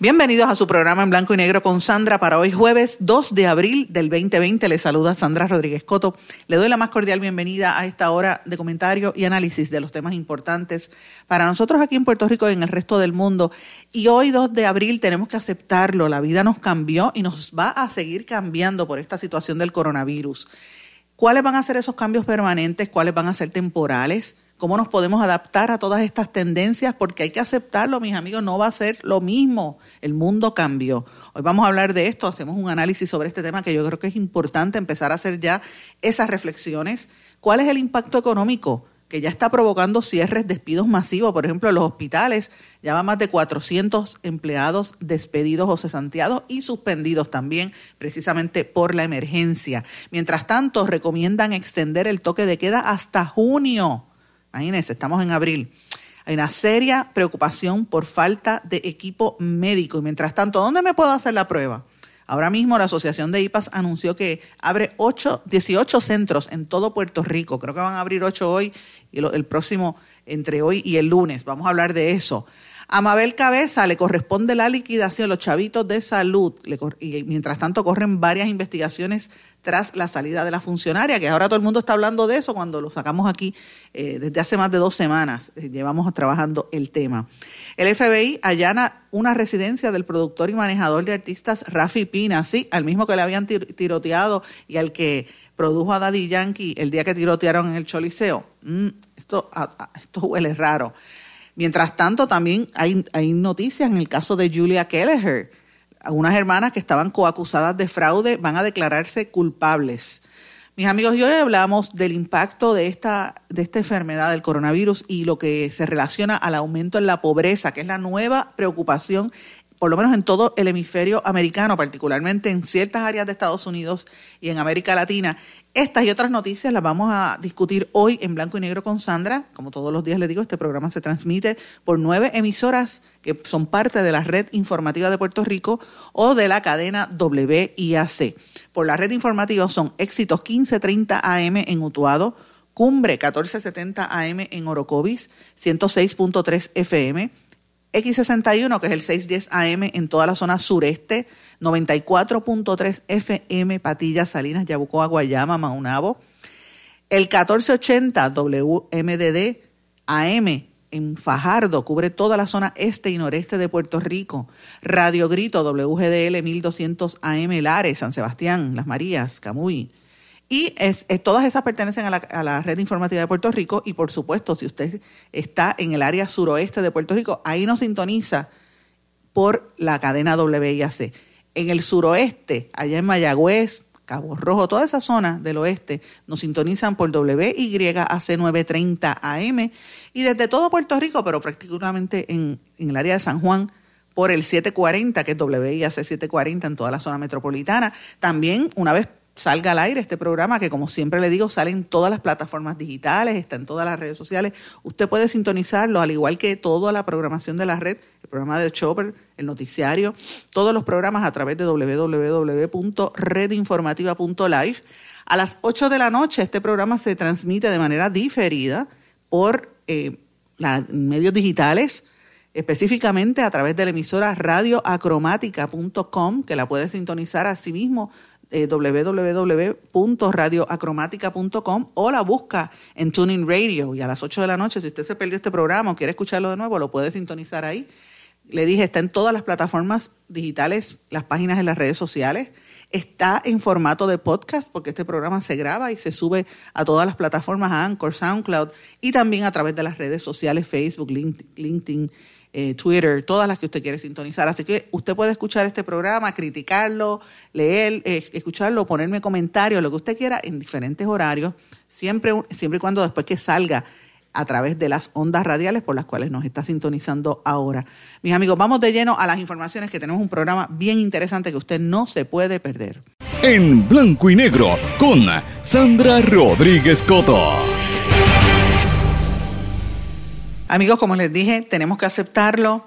Bienvenidos a su programa en blanco y negro con Sandra para hoy jueves 2 de abril del 2020. Le saluda Sandra Rodríguez Coto. Le doy la más cordial bienvenida a esta hora de comentario y análisis de los temas importantes para nosotros aquí en Puerto Rico y en el resto del mundo. Y hoy 2 de abril tenemos que aceptarlo. La vida nos cambió y nos va a seguir cambiando por esta situación del coronavirus. ¿Cuáles van a ser esos cambios permanentes? ¿Cuáles van a ser temporales? ¿Cómo nos podemos adaptar a todas estas tendencias? Porque hay que aceptarlo, mis amigos, no va a ser lo mismo. El mundo cambió. Hoy vamos a hablar de esto, hacemos un análisis sobre este tema que yo creo que es importante empezar a hacer ya esas reflexiones. ¿Cuál es el impacto económico? que ya está provocando cierres, despidos masivos. Por ejemplo, en los hospitales ya va más de 400 empleados despedidos o cesanteados y suspendidos también precisamente por la emergencia. Mientras tanto, recomiendan extender el toque de queda hasta junio. Imagínense, estamos en abril. Hay una seria preocupación por falta de equipo médico. Y mientras tanto, ¿dónde me puedo hacer la prueba? Ahora mismo la Asociación de IPAS anunció que abre 8, 18 centros en todo Puerto Rico. Creo que van a abrir 8 hoy y el próximo entre hoy y el lunes. Vamos a hablar de eso. A Mabel Cabeza le corresponde la liquidación, los chavitos de salud, y mientras tanto corren varias investigaciones tras la salida de la funcionaria, que ahora todo el mundo está hablando de eso cuando lo sacamos aquí eh, desde hace más de dos semanas, eh, llevamos trabajando el tema. El FBI allana una residencia del productor y manejador de artistas Rafi Pina, sí, al mismo que le habían tiroteado y al que produjo a Daddy Yankee el día que tirotearon en el Choliseo. Mm, esto, esto huele raro. Mientras tanto, también hay, noticias en el caso de Julia Kelleher. Algunas hermanas que estaban coacusadas de fraude van a declararse culpables. Mis amigos, hoy hablamos del impacto de esta, de esta enfermedad del coronavirus y lo que se relaciona al aumento en la pobreza, que es la nueva preocupación por lo menos en todo el hemisferio americano, particularmente en ciertas áreas de Estados Unidos y en América Latina. Estas y otras noticias las vamos a discutir hoy en blanco y negro con Sandra. Como todos los días le digo, este programa se transmite por nueve emisoras que son parte de la red informativa de Puerto Rico o de la cadena WIAC. Por la red informativa son Éxitos 1530 AM en Utuado, Cumbre 1470 AM en Orocovis, 106.3 FM, X61, que es el 610 AM en toda la zona sureste, 94.3 FM, Patillas, Salinas, Yabucoa, Guayama, Maunabo. El 1480 WMDD AM en Fajardo, cubre toda la zona este y noreste de Puerto Rico. Radio Grito, WGDL 1200 AM, Lares, San Sebastián, Las Marías, Camuy. Y es, todas esas pertenecen a la, red informativa de Puerto Rico y por supuesto si usted está en el área suroeste de Puerto Rico, ahí nos sintoniza por la cadena WIAC. En el suroeste, allá en Mayagüez, Cabo Rojo, toda esa zona del oeste, nos sintonizan por WYAC 930 AM y desde todo Puerto Rico, pero prácticamente en, en el área de San Juan, por el 740, que es WIAC 740 en toda la zona metropolitana. También, una vez salga al aire este programa, que como siempre le digo, sale en todas las plataformas digitales, está en todas las redes sociales. Usted puede sintonizarlo, al igual que toda la programación de la red, el programa de Chopper, el noticiario, todos los programas a través de www.redinformativa.live. A las 8 de la noche este programa se transmite de manera diferida por eh, medios digitales, específicamente a través de la emisora radioacromática.com, que la puede sintonizar a sí mismo eh, www.radioacromática.com o la busca en Tuning Radio y a las 8 de la noche, si usted se perdió este programa o quiere escucharlo de nuevo, lo puede sintonizar ahí. Le dije, está en todas las plataformas digitales, las páginas en las redes sociales. Está en formato de podcast porque este programa se graba y se sube a todas las plataformas, a Anchor, SoundCloud y también a través de las redes sociales, Facebook, LinkedIn, eh, Twitter, todas las que usted quiere sintonizar. Así que usted puede escuchar este programa, criticarlo, leer, eh, escucharlo, ponerme comentarios, lo que usted quiera en diferentes horarios, siempre, siempre y cuando después que salga a través de las ondas radiales por las cuales nos está sintonizando ahora. Mis amigos, vamos de lleno a las informaciones que tenemos un programa bien interesante que usted no se puede perder. En blanco y negro con Sandra Rodríguez Coto. Amigos, como les dije, tenemos que aceptarlo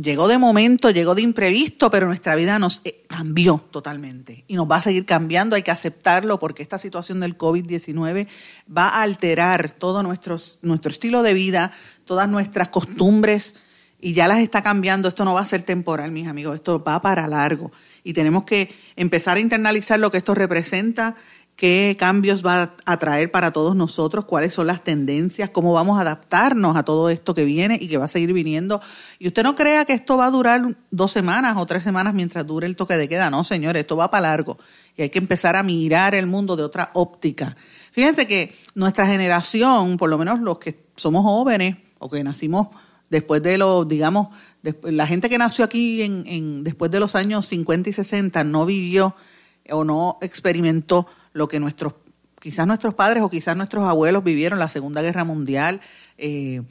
llegó de momento, llegó de imprevisto, pero nuestra vida nos eh, cambió totalmente y nos va a seguir cambiando. Hay que aceptarlo porque esta situación del COVID-19 va a alterar todo nuestro, nuestro estilo de vida, todas nuestras costumbres y ya las está cambiando. Esto no va a ser temporal, mis amigos, esto va para largo y tenemos que empezar a internalizar lo que esto representa qué cambios va a traer para todos nosotros, cuáles son las tendencias, cómo vamos a adaptarnos a todo esto que viene y que va a seguir viniendo. Y usted no crea que esto va a durar dos semanas o tres semanas mientras dure el toque de queda, no, señores, esto va para largo y hay que empezar a mirar el mundo de otra óptica. Fíjense que nuestra generación, por lo menos los que somos jóvenes o que nacimos después de los, digamos, la gente que nació aquí en, en, después de los años 50 y 60 no vivió o no experimentó lo que nuestros, quizás nuestros padres o quizás nuestros abuelos vivieron la Segunda Guerra Mundial, eh,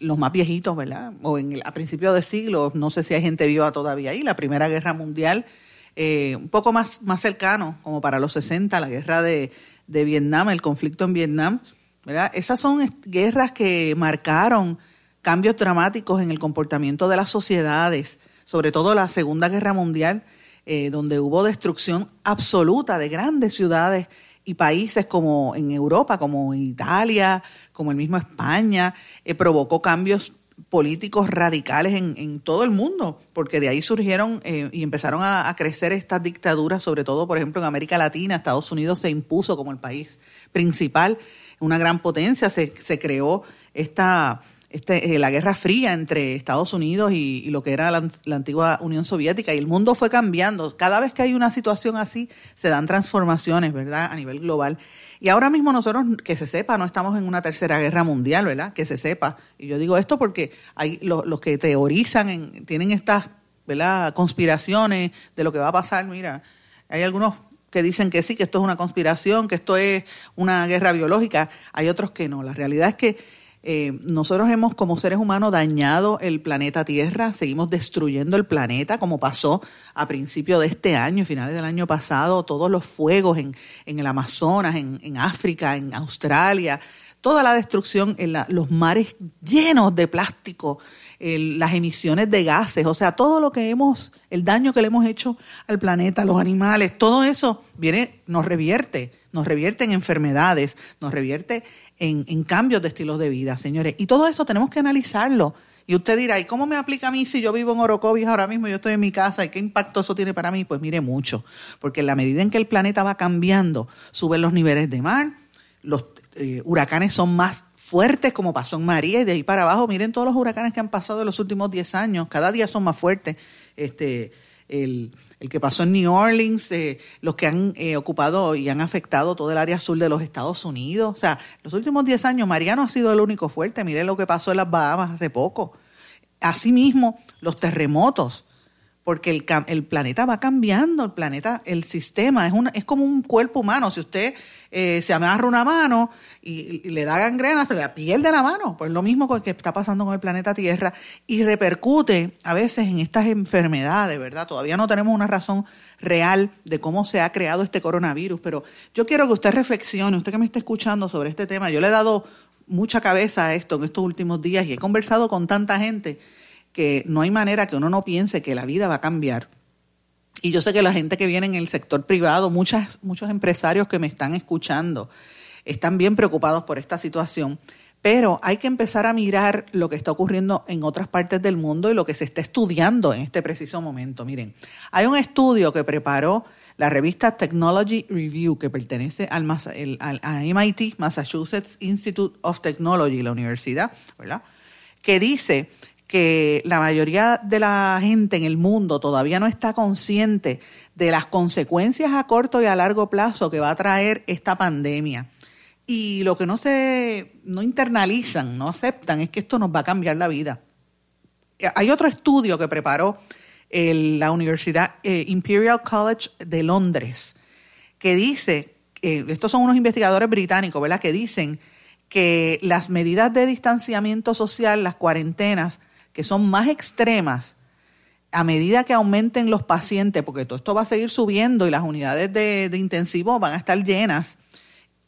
los más viejitos, ¿verdad? O en a principios de siglo, no sé si hay gente viva todavía ahí, la Primera Guerra Mundial, eh, un poco más, más cercano, como para los 60, la guerra de, de Vietnam, el conflicto en Vietnam, ¿verdad? Esas son guerras que marcaron cambios dramáticos en el comportamiento de las sociedades, sobre todo la Segunda Guerra Mundial, eh, donde hubo destrucción absoluta de grandes ciudades y países como en Europa, como en Italia, como el mismo España, eh, provocó cambios políticos radicales en, todo el mundo, porque de ahí surgieron eh, y empezaron a, crecer estas dictaduras, sobre todo, por ejemplo, en América Latina, Estados Unidos se impuso como el país principal, una gran potencia, se, se creó esta este, eh, la Guerra Fría entre Estados Unidos y, lo que era la, antigua Unión Soviética y el mundo fue cambiando. Cada vez que hay una situación así, se dan transformaciones, ¿verdad? A nivel global. Y ahora mismo nosotros, que se sepa, no estamos en una tercera guerra mundial, ¿verdad? Que se sepa. Y yo digo esto porque hay los, que teorizan, tienen estas, ¿verdad? Conspiraciones de lo que va a pasar. Mira, hay algunos que dicen que sí, que esto es una conspiración, que esto es una guerra biológica. Hay otros que no. La realidad es que eh, nosotros hemos como seres humanos dañado el planeta Tierra, seguimos destruyendo el planeta como pasó a principios de este año, finales del año pasado, todos los fuegos en, el Amazonas, en, África, en Australia, toda la destrucción en los mares llenos de plástico, las emisiones de gases, o sea, todo lo que hemos, el daño que le hemos hecho al planeta, a los animales, todo eso viene, nos revierte, nos revierte en enfermedades, nos revierte en, cambios de estilos de vida, señores. Y todo eso tenemos que analizarlo. Y usted dirá, ¿y cómo me aplica a mí si yo vivo en Orocovis ahora mismo, yo estoy en mi casa, y qué impacto eso tiene para mí? Pues mire mucho, porque en la medida en que el planeta va cambiando, suben los niveles de mar, los eh, huracanes son más fuertes como pasó en María y de ahí para abajo, miren todos los huracanes que han pasado en los últimos 10 años, cada día son más fuertes. Este, el, el que pasó en New Orleans, eh, los que han eh, ocupado y han afectado todo el área sur de los Estados Unidos. O sea, los últimos 10 años Mariano ha sido el único fuerte. Miren lo que pasó en las Bahamas hace poco. Asimismo, los terremotos porque el, el, planeta va cambiando, el planeta, el sistema, es, como un cuerpo humano. Si usted eh, se amarra una mano y, le da gangrena, se la pierde la mano. Pues lo mismo que está pasando con el planeta Tierra y repercute a veces en estas enfermedades, ¿verdad? Todavía no tenemos una razón real de cómo se ha creado este coronavirus, pero yo quiero que usted reflexione, usted que me está escuchando sobre este tema, yo le he dado mucha cabeza a esto en estos últimos días y he conversado con tanta gente que no hay manera que uno no piense que la vida va a cambiar. Y yo sé que la gente que viene en el sector privado, muchas, muchos empresarios que me están escuchando, están bien preocupados por esta situación, pero hay que empezar a mirar lo que está ocurriendo en otras partes del mundo y lo que se está estudiando en este preciso momento. Miren, hay un estudio que preparó la revista Technology Review, que pertenece al, al, a MIT, Massachusetts Institute of Technology, la universidad, ¿verdad? que dice que la mayoría de la gente en el mundo todavía no está consciente de las consecuencias a corto y a largo plazo que va a traer esta pandemia. Y lo que no se no internalizan, no aceptan es que esto nos va a cambiar la vida. Hay otro estudio que preparó la Universidad eh, Imperial College de Londres que dice, estos son unos investigadores británicos, ¿verdad? Que dicen que las medidas de distanciamiento social, las cuarentenas, que son más extremas, a medida que aumenten los pacientes, porque todo esto va a seguir subiendo y las unidades de, intensivo van a estar llenas,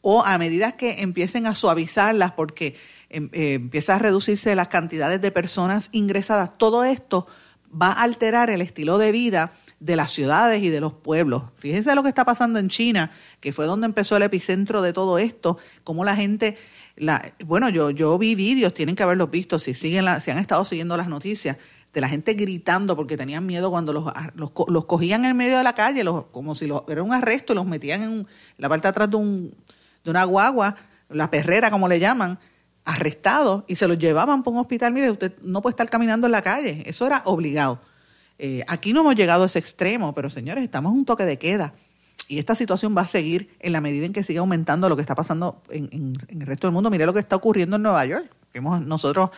o a medida que empiecen a suavizarlas porque em, eh, empieza a reducirse las cantidades de personas ingresadas, todo esto va a alterar el estilo de vida de las ciudades y de los pueblos. Fíjense lo que está pasando en China, que fue donde empezó el epicentro de todo esto, cómo la gente, la, bueno, yo, yo vi vídeos, tienen que haberlos visto, si, siguen si han estado siguiendo las noticias, de la gente gritando porque tenían miedo cuando los, los, cogían en medio de la calle, los, como si los, era un arresto, y los metían en la parte de atrás de, un, de una guagua, la perrera como le llaman, arrestados y se los llevaban por un hospital. Mire, usted no puede estar caminando en la calle, eso era obligado. Eh, aquí no hemos llegado a ese extremo, pero señores, estamos en un toque de queda. Y esta situación va a seguir en la medida en que siga aumentando lo que está pasando en, el resto del mundo. Mire lo que está ocurriendo en Nueva York, que hemos nosotros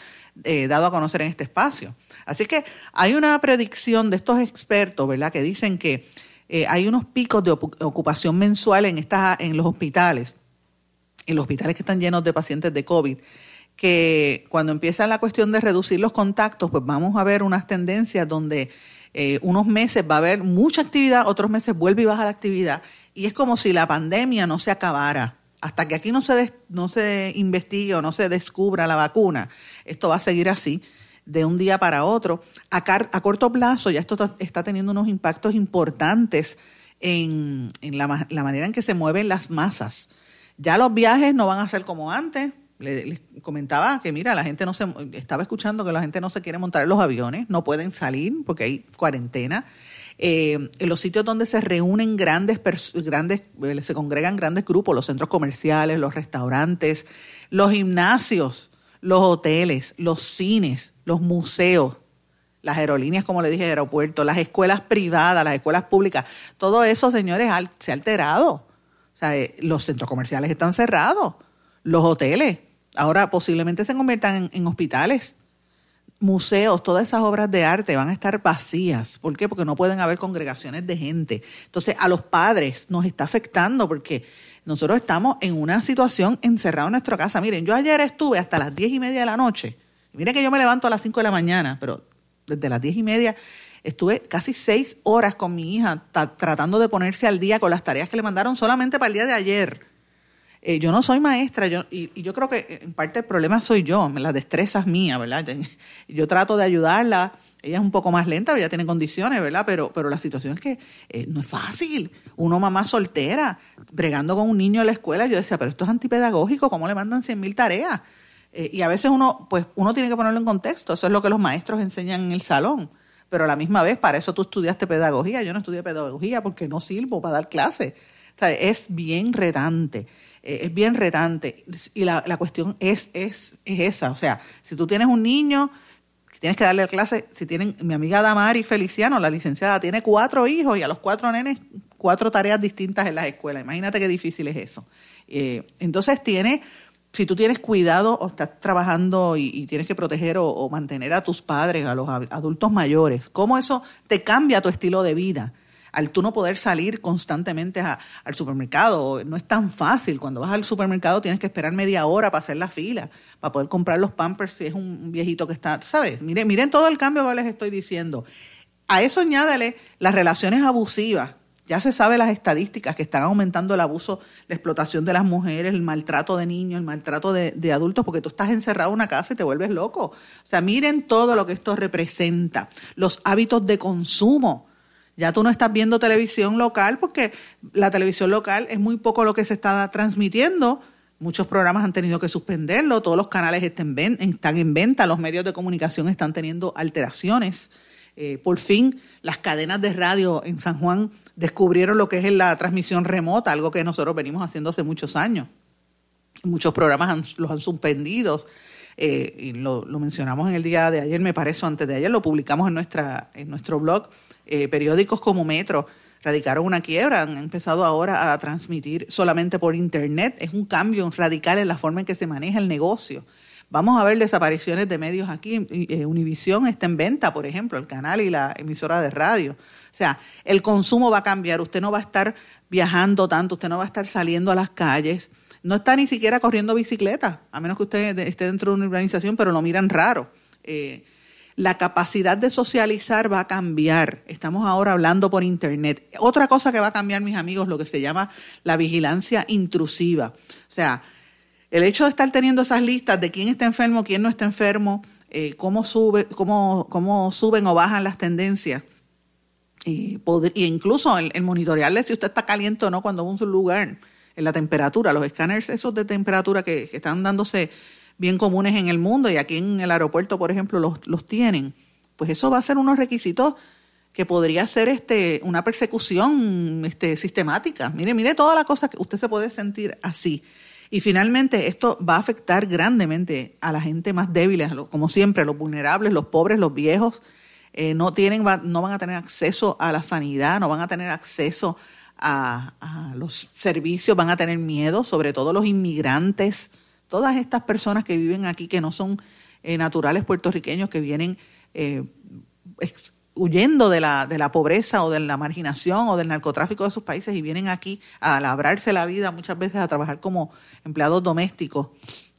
eh, dado a conocer en este espacio. Así que hay una predicción de estos expertos, ¿verdad?, que dicen que eh, hay unos picos de ocupación mensual en, estas, en los hospitales, en los hospitales que están llenos de pacientes de COVID que cuando empieza la cuestión de reducir los contactos, pues vamos a ver unas tendencias donde eh, unos meses va a haber mucha actividad, otros meses vuelve y baja la actividad. Y es como si la pandemia no se acabara. Hasta que aquí no se, no se investigue o no se descubra la vacuna, esto va a seguir así de un día para otro. A, a corto plazo ya esto está teniendo unos impactos importantes en, en la, la manera en que se mueven las masas. Ya los viajes no van a ser como antes, le, comentaba que mira, la gente no se estaba escuchando que la gente no se quiere montar en los aviones, no pueden salir porque hay cuarentena. Eh, en los sitios donde se reúnen grandes, grandes, eh, se congregan grandes grupos, los centros comerciales, los restaurantes, los gimnasios, los hoteles, los cines, los museos, las aerolíneas, como le dije, aeropuertos, las escuelas privadas, las escuelas públicas, todo eso, señores, se ha alterado. O sea, eh, los centros comerciales están cerrados, los hoteles, ahora posiblemente se conviertan en, hospitales, museos, todas esas obras de arte van a estar vacías. ¿Por qué? Porque no pueden haber congregaciones de gente. Entonces, a los padres nos está afectando porque nosotros estamos en una situación encerrada en nuestra casa. Miren, yo ayer estuve hasta las diez y media de la noche. Miren que yo me levanto a las cinco de la mañana, pero desde las diez y media estuve casi seis horas con mi hija tratando de ponerse al día con las tareas que le mandaron solamente para el día de ayer. Eh, yo no soy maestra yo, y, yo creo que en parte el problema soy yo, la destreza es mía, ¿verdad? Yo, trato de ayudarla, ella es un poco más lenta, ella tiene condiciones, ¿verdad? Pero, pero la situación es que eh, no es fácil. Uno mamá soltera, bregando con un niño en la escuela, yo decía, pero esto es antipedagógico, ¿cómo le mandan cien mil tareas? Eh, y a veces uno, pues uno tiene que ponerlo en contexto, eso es lo que los maestros enseñan en el salón. Pero a la misma vez, para eso tú estudiaste pedagogía, yo no estudié pedagogía porque no sirvo para dar clases. O es bien redante. Eh, es bien retante. Y la, la cuestión es, es, es esa. O sea, si tú tienes un niño, tienes que darle clase, si tienen, mi amiga Damari Feliciano, la licenciada, tiene cuatro hijos y a los cuatro nenes, cuatro tareas distintas en las escuelas. Imagínate qué difícil es eso. Eh, entonces tiene, si tú tienes cuidado o estás trabajando y, tienes que proteger o, o, mantener a tus padres, a los adultos mayores, ¿cómo eso te cambia tu estilo de vida? Al tú no poder salir constantemente al supermercado. No es tan fácil. Cuando vas al supermercado tienes que esperar media hora para hacer la fila, para poder comprar los pampers si es un viejito que está, ¿sabes? Miren, miren todo el cambio que les estoy diciendo. A eso añádale las relaciones abusivas. Ya se sabe las estadísticas que están aumentando el abuso, la explotación de las mujeres, el maltrato de niños, el maltrato de, de adultos, porque tú estás encerrado en una casa y te vuelves loco. O sea, miren todo lo que esto representa. Los hábitos de consumo ya tú no estás viendo televisión local porque la televisión local es muy poco lo que se está transmitiendo. Muchos programas han tenido que suspenderlo, todos los canales están en venta, los medios de comunicación están teniendo alteraciones. Eh, por fin, las cadenas de radio en San Juan descubrieron lo que es la transmisión remota, algo que nosotros venimos haciendo hace muchos años. Muchos programas los han suspendido. Eh, y lo, mencionamos en el día de ayer, me parece, antes de ayer, lo publicamos en, nuestra, en nuestro blog eh, periódicos como Metro radicaron una quiebra, han empezado ahora a transmitir solamente por Internet. Es un cambio radical en la forma en que se maneja el negocio. Vamos a ver desapariciones de medios aquí. Eh, Univisión está en venta, por ejemplo, el canal y la emisora de radio. O sea, el consumo va a cambiar. Usted no va a estar viajando tanto, usted no va a estar saliendo a las calles. no está ni siquiera corriendo bicicleta, a menos que usted esté dentro de una urbanización, pero lo miran raro. Eh, la capacidad de socializar va a cambiar. Estamos ahora hablando por Internet. Otra cosa que va a cambiar, mis amigos, lo que se llama la vigilancia intrusiva. O sea, el hecho de estar teniendo esas listas de quién está enfermo, quién no está enfermo, eh, cómo, sube, cómo, cómo suben o bajan las tendencias, y, incluso el, monitorearle si usted está caliente o no cuando va a un lugar, en la temperatura, los escáneres esos de temperatura que están dándose bien comunes en el mundo y aquí en el aeropuerto, por ejemplo, los, los tienen, pues eso va a ser unos requisitos que podría ser este, una persecución este, sistemática. Mire, mire toda la cosa que usted se puede sentir así. Y finalmente esto va a afectar grandemente a la gente más débil, como siempre, los vulnerables, los pobres, los viejos. Eh, no, tienen, no van a tener acceso a la sanidad, no van a tener acceso a, a los servicios, van a tener miedo, sobre todo los inmigrantes todas estas personas que viven aquí, que no son eh, naturales puertorriqueños, que vienen eh, huyendo de la, de la pobreza o de la marginación o del narcotráfico de sus países y vienen aquí a labrarse la vida muchas veces a trabajar como empleados domésticos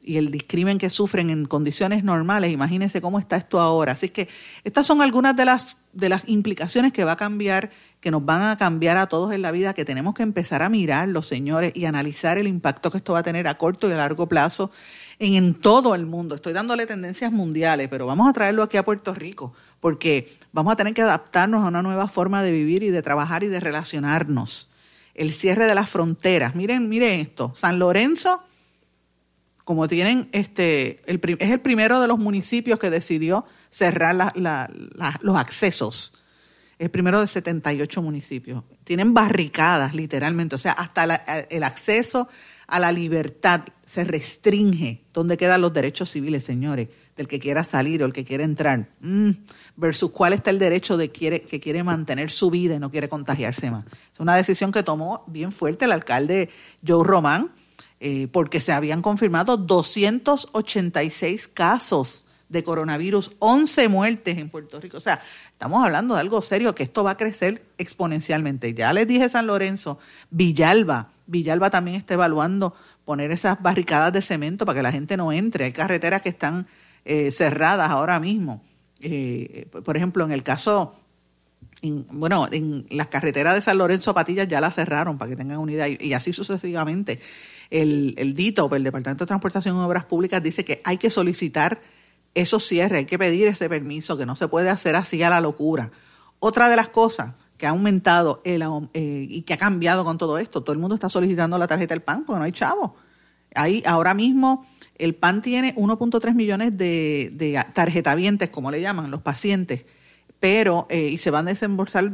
y el discrimen que sufren en condiciones normales, imagínense cómo está esto ahora. Así que estas son algunas de las, de las implicaciones que va a cambiar, que nos van a cambiar a todos en la vida, que tenemos que empezar a mirar, los señores, y analizar el impacto que esto va a tener a corto y a largo plazo en, en todo el mundo. Estoy dándole tendencias mundiales, pero vamos a traerlo aquí a Puerto Rico, porque vamos a tener que adaptarnos a una nueva forma de vivir y de trabajar y de relacionarnos. El cierre de las fronteras. Miren, miren esto. San Lorenzo como tienen este, el, es el primero de los municipios que decidió cerrar los accesos. El primero de 78 municipios. Tienen barricadas, literalmente. O sea, hasta el acceso a la libertad se restringe. ¿Dónde quedan los derechos civiles, señores? Del que quiera salir o el que quiera entrar. Mm, versus cuál está el derecho de quiere, que quiere mantener su vida y no quiere contagiarse más. Es una decisión que tomó bien fuerte el alcalde Joe Román eh, porque se habían confirmado 286 casos de coronavirus, 11 muertes en Puerto Rico. O sea, estamos hablando de algo serio, que esto va a crecer exponencialmente. Ya les dije San Lorenzo, Villalba, Villalba también está evaluando poner esas barricadas de cemento para que la gente no entre. Hay carreteras que están eh, cerradas ahora mismo. Eh, por ejemplo, en el caso, bueno, en las carreteras de San Lorenzo Patillas ya las cerraron para que tengan unidad y así sucesivamente el, el DITO, el Departamento de Transportación y Obras Públicas, dice que hay que solicitar esos cierres, hay que pedir ese permiso, que no se puede hacer así a la locura. Otra de las cosas que ha aumentado el, eh, y que ha cambiado con todo esto, todo el mundo está solicitando la tarjeta del PAN porque no hay chavo. Ahí, ahora mismo el PAN tiene 1.3 millones de, de tarjetavientes, como le llaman, los pacientes, pero, eh, y se van a desembolsar,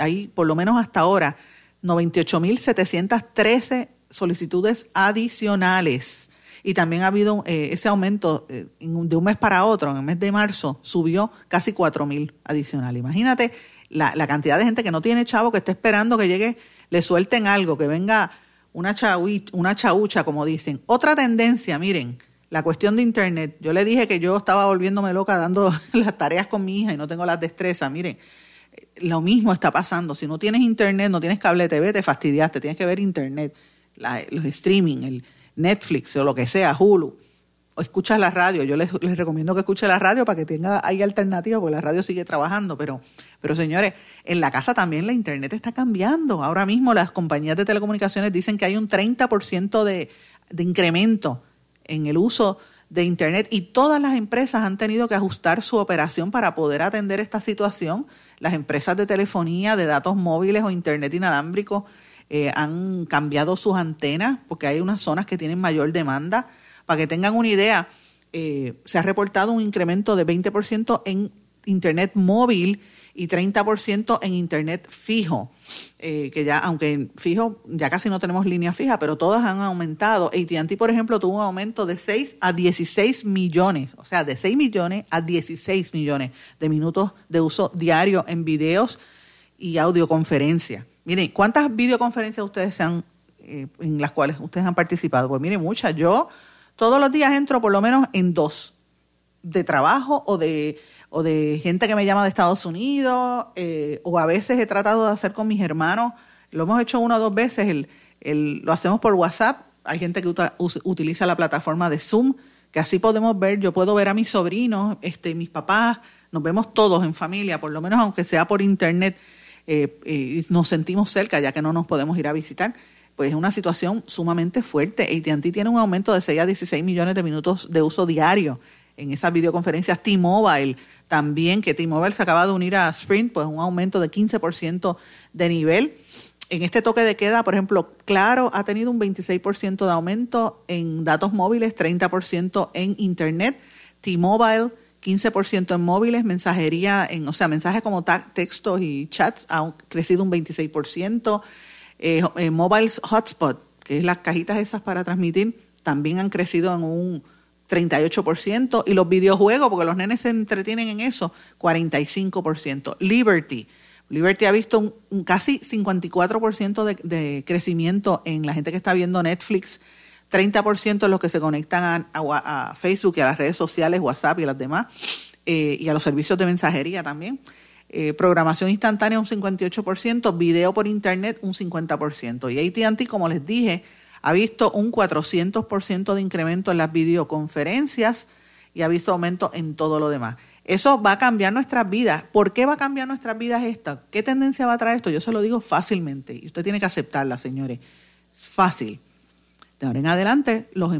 ahí por lo menos hasta ahora, 98.713 solicitudes adicionales. Y también ha habido eh, ese aumento eh, de un mes para otro, en el mes de marzo, subió casi cuatro mil adicionales. Imagínate la, la, cantidad de gente que no tiene chavo, que está esperando que llegue, le suelten algo, que venga una, una chaucha, como dicen. Otra tendencia, miren, la cuestión de Internet. Yo le dije que yo estaba volviéndome loca dando las tareas con mi hija y no tengo las destrezas. Miren, lo mismo está pasando. Si no tienes Internet, no tienes cable TV, te fastidiaste, tienes que ver Internet los streaming, el Netflix o lo que sea, Hulu, o escuchas la radio. Yo les, recomiendo que escuche la radio para que tenga ahí alternativa, porque la radio sigue trabajando. Pero, pero señores, en la casa también la Internet está cambiando. Ahora mismo las compañías de telecomunicaciones dicen que hay un 30% de, de incremento en el uso de Internet y todas las empresas han tenido que ajustar su operación para poder atender esta situación. Las empresas de telefonía, de datos móviles o Internet inalámbrico eh, han cambiado sus antenas porque hay unas zonas que tienen mayor demanda. Para que tengan una idea, eh, se ha reportado un incremento de 20% en Internet móvil y 30% en Internet fijo, eh, que ya, aunque fijo, ya casi no tenemos línea fija, pero todas han aumentado. AT&T, por ejemplo, tuvo un aumento de 6 a 16 millones, o sea, de 6 millones a 16 millones de minutos de uso diario en videos y audioconferencia. Miren, ¿cuántas videoconferencias ustedes se han, eh, en las cuales ustedes han participado? Pues miren, muchas. Yo todos los días entro por lo menos en dos, de trabajo o de, o de gente que me llama de Estados Unidos, eh, o a veces he tratado de hacer con mis hermanos, lo hemos hecho una o dos veces, el, el, lo hacemos por WhatsApp, hay gente que utiliza la plataforma de Zoom, que así podemos ver, yo puedo ver a mis sobrinos, este, mis papás, nos vemos todos en familia, por lo menos aunque sea por internet, eh, eh, nos sentimos cerca ya que no nos podemos ir a visitar. Pues es una situación sumamente fuerte. AT&T tiene un aumento de 6 a 16 millones de minutos de uso diario en esas videoconferencias. T-Mobile también, que T-Mobile se acaba de unir a Sprint, pues un aumento de 15% de nivel. En este toque de queda, por ejemplo, Claro ha tenido un 26% de aumento en datos móviles, 30% en Internet. T-Mobile 15% en móviles, mensajería, en, o sea, mensajes como textos y chats ha crecido un 26%. Eh, eh, mobile Hotspot, que es las cajitas esas para transmitir, también han crecido en un 38%. Y los videojuegos, porque los nenes se entretienen en eso, 45%. Liberty. Liberty ha visto un, casi 54% de, de crecimiento en la gente que está viendo Netflix 30% de los que se conectan a, Facebook y a las redes sociales, WhatsApp y las demás, eh, y a los servicios de mensajería también. Eh, programación instantánea un 58%, video por internet un 50%. Y ATT, como les dije, ha visto un 400% de incremento en las videoconferencias y ha visto aumento en todo lo demás. Eso va a cambiar nuestras vidas. ¿Por qué va a cambiar nuestras vidas esta? ¿Qué tendencia va a traer esto? Yo se lo digo fácilmente y usted tiene que aceptarla, señores. Fácil de ahora en adelante, los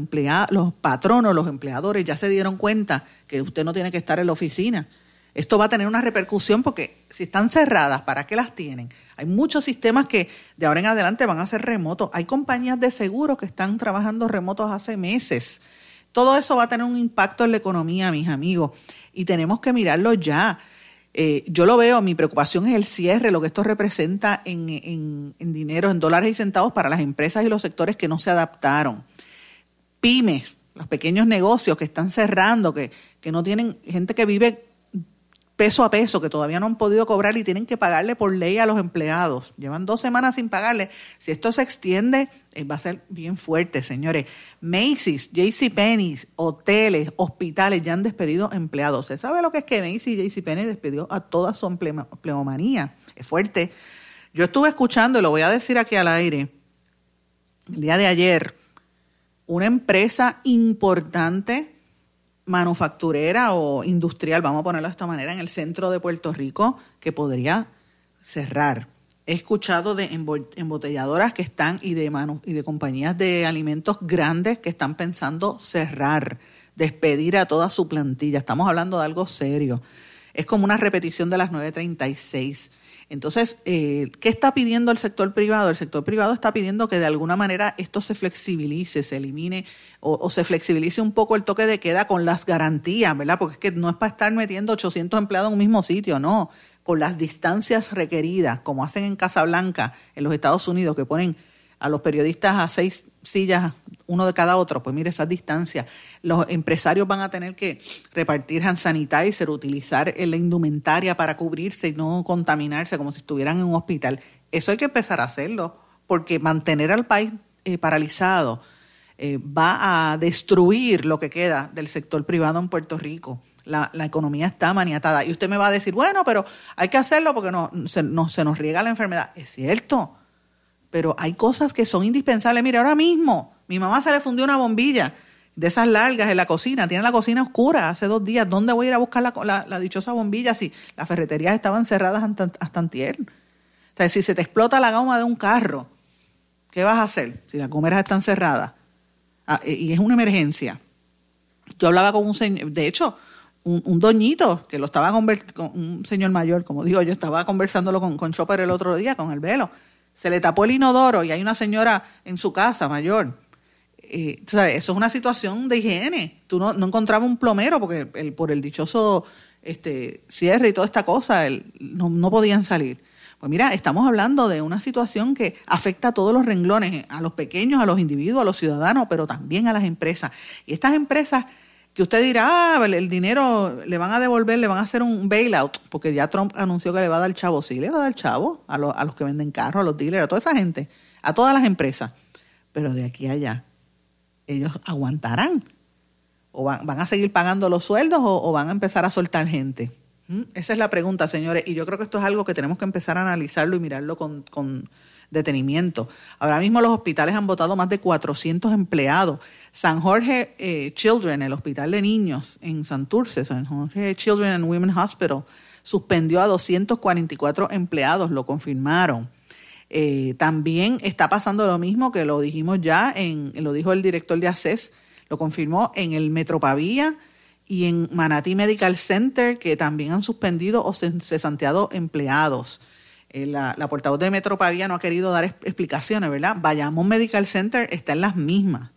los patronos, los empleadores ya se dieron cuenta que usted no tiene que estar en la oficina. Esto va a tener una repercusión porque si están cerradas, ¿para qué las tienen? Hay muchos sistemas que de ahora en adelante van a ser remotos. Hay compañías de seguros que están trabajando remotos hace meses. Todo eso va a tener un impacto en la economía, mis amigos, y tenemos que mirarlo ya. Eh, yo lo veo, mi preocupación es el cierre, lo que esto representa en, en, dinero, en dólares y centavos para las empresas y los sectores que no se adaptaron. Pymes, los pequeños negocios que están cerrando, que, que no tienen gente que vive peso a peso que todavía no han podido cobrar y tienen que pagarle por ley a los empleados. Llevan dos semanas sin pagarle. Si esto se extiende, eh, va a ser bien fuerte, señores. Macy's, JCPenney, hoteles, hospitales ya han despedido empleados. ¿Se sabe lo que es que Macy's y JCPenney despidió a toda su empleomanía? Es fuerte. Yo estuve escuchando, y lo voy a decir aquí al aire, el día de ayer, una empresa importante manufacturera o industrial, vamos a ponerlo de esta manera, en el centro de Puerto Rico que podría cerrar. He escuchado de embotelladoras que están y de, y de compañías de alimentos grandes que están pensando cerrar, despedir a toda su plantilla. Estamos hablando de algo serio. Es como una repetición de las 936. Entonces, eh, ¿qué está pidiendo el sector privado? El sector privado está pidiendo que de alguna manera esto se flexibilice, se elimine o, se flexibilice un poco el toque de queda con las garantías, ¿verdad? Porque es que no es para estar metiendo 800 empleados en un mismo sitio, no, con las distancias requeridas, como hacen en Casablanca, en los Estados Unidos, que ponen a los periodistas a seis sillas, uno de cada otro, pues mire esa distancia. Los empresarios van a tener que repartir hand sanitizer, utilizar la indumentaria para cubrirse y no contaminarse como si estuvieran en un hospital. Eso hay que empezar a hacerlo, porque mantener al país eh, paralizado eh, va a destruir lo que queda del sector privado en Puerto Rico. La, economía está maniatada. Y usted me va a decir, bueno, pero hay que hacerlo porque no, se, no, se nos riega la enfermedad. Es cierto, pero hay cosas que son indispensables. Mire, ahora mismo mi mamá se le fundió una bombilla de esas largas en la cocina, tiene la cocina oscura hace dos días. ¿Dónde voy a ir a buscar la, dichosa bombilla si las ferreterías estaban cerradas hasta, hasta antier? O sea, si se te explota la goma de un carro, ¿qué vas a hacer si las comeras están cerradas? Ah, y es una emergencia. Yo hablaba con un señor, de hecho, un, doñito que lo estaba con un señor mayor, como digo, yo estaba conversándolo con, con Chopper el otro día, con el velo se le tapó el inodoro y hay una señora en su casa mayor. Eh, eso es una situación de higiene. Tú no, no encontrabas un plomero porque por el dichoso este, cierre y toda esta cosa no, no podían salir. Pues mira, estamos hablando de una situación que afecta a todos los renglones, a los pequeños, a los individuos, a los ciudadanos, pero también a las empresas. Y estas empresas que usted dirá, ah, el dinero le van a devolver, le van a hacer un bailout, porque ya Trump anunció que le va a dar chavo. Sí, le va a dar chavo a, a los que venden carros, a los dealers, a toda esa gente, a todas las empresas. Pero de aquí a allá, ellos aguantarán. ¿O van, van a seguir pagando los sueldos o, van a empezar a soltar gente? ¿Mm? Esa es la pregunta, señores. Y yo creo que esto es algo que tenemos que empezar a analizarlo y mirarlo con, con detenimiento. Ahora mismo los hospitales han votado más de 400 empleados. San Jorge eh, Children, el hospital de niños en Santurce, San Jorge Children and Women Hospital, suspendió a 244 empleados, lo confirmaron. Eh, también está pasando lo mismo que lo dijimos ya, en, lo dijo el director de ACES, lo confirmó en el Metropavía y en Manatí Medical Center, que también han suspendido o cesanteado empleados. Eh, la, portavoz de Metropavía no ha querido dar explicaciones, ¿verdad? Bayamón Medical Center está en las mismas,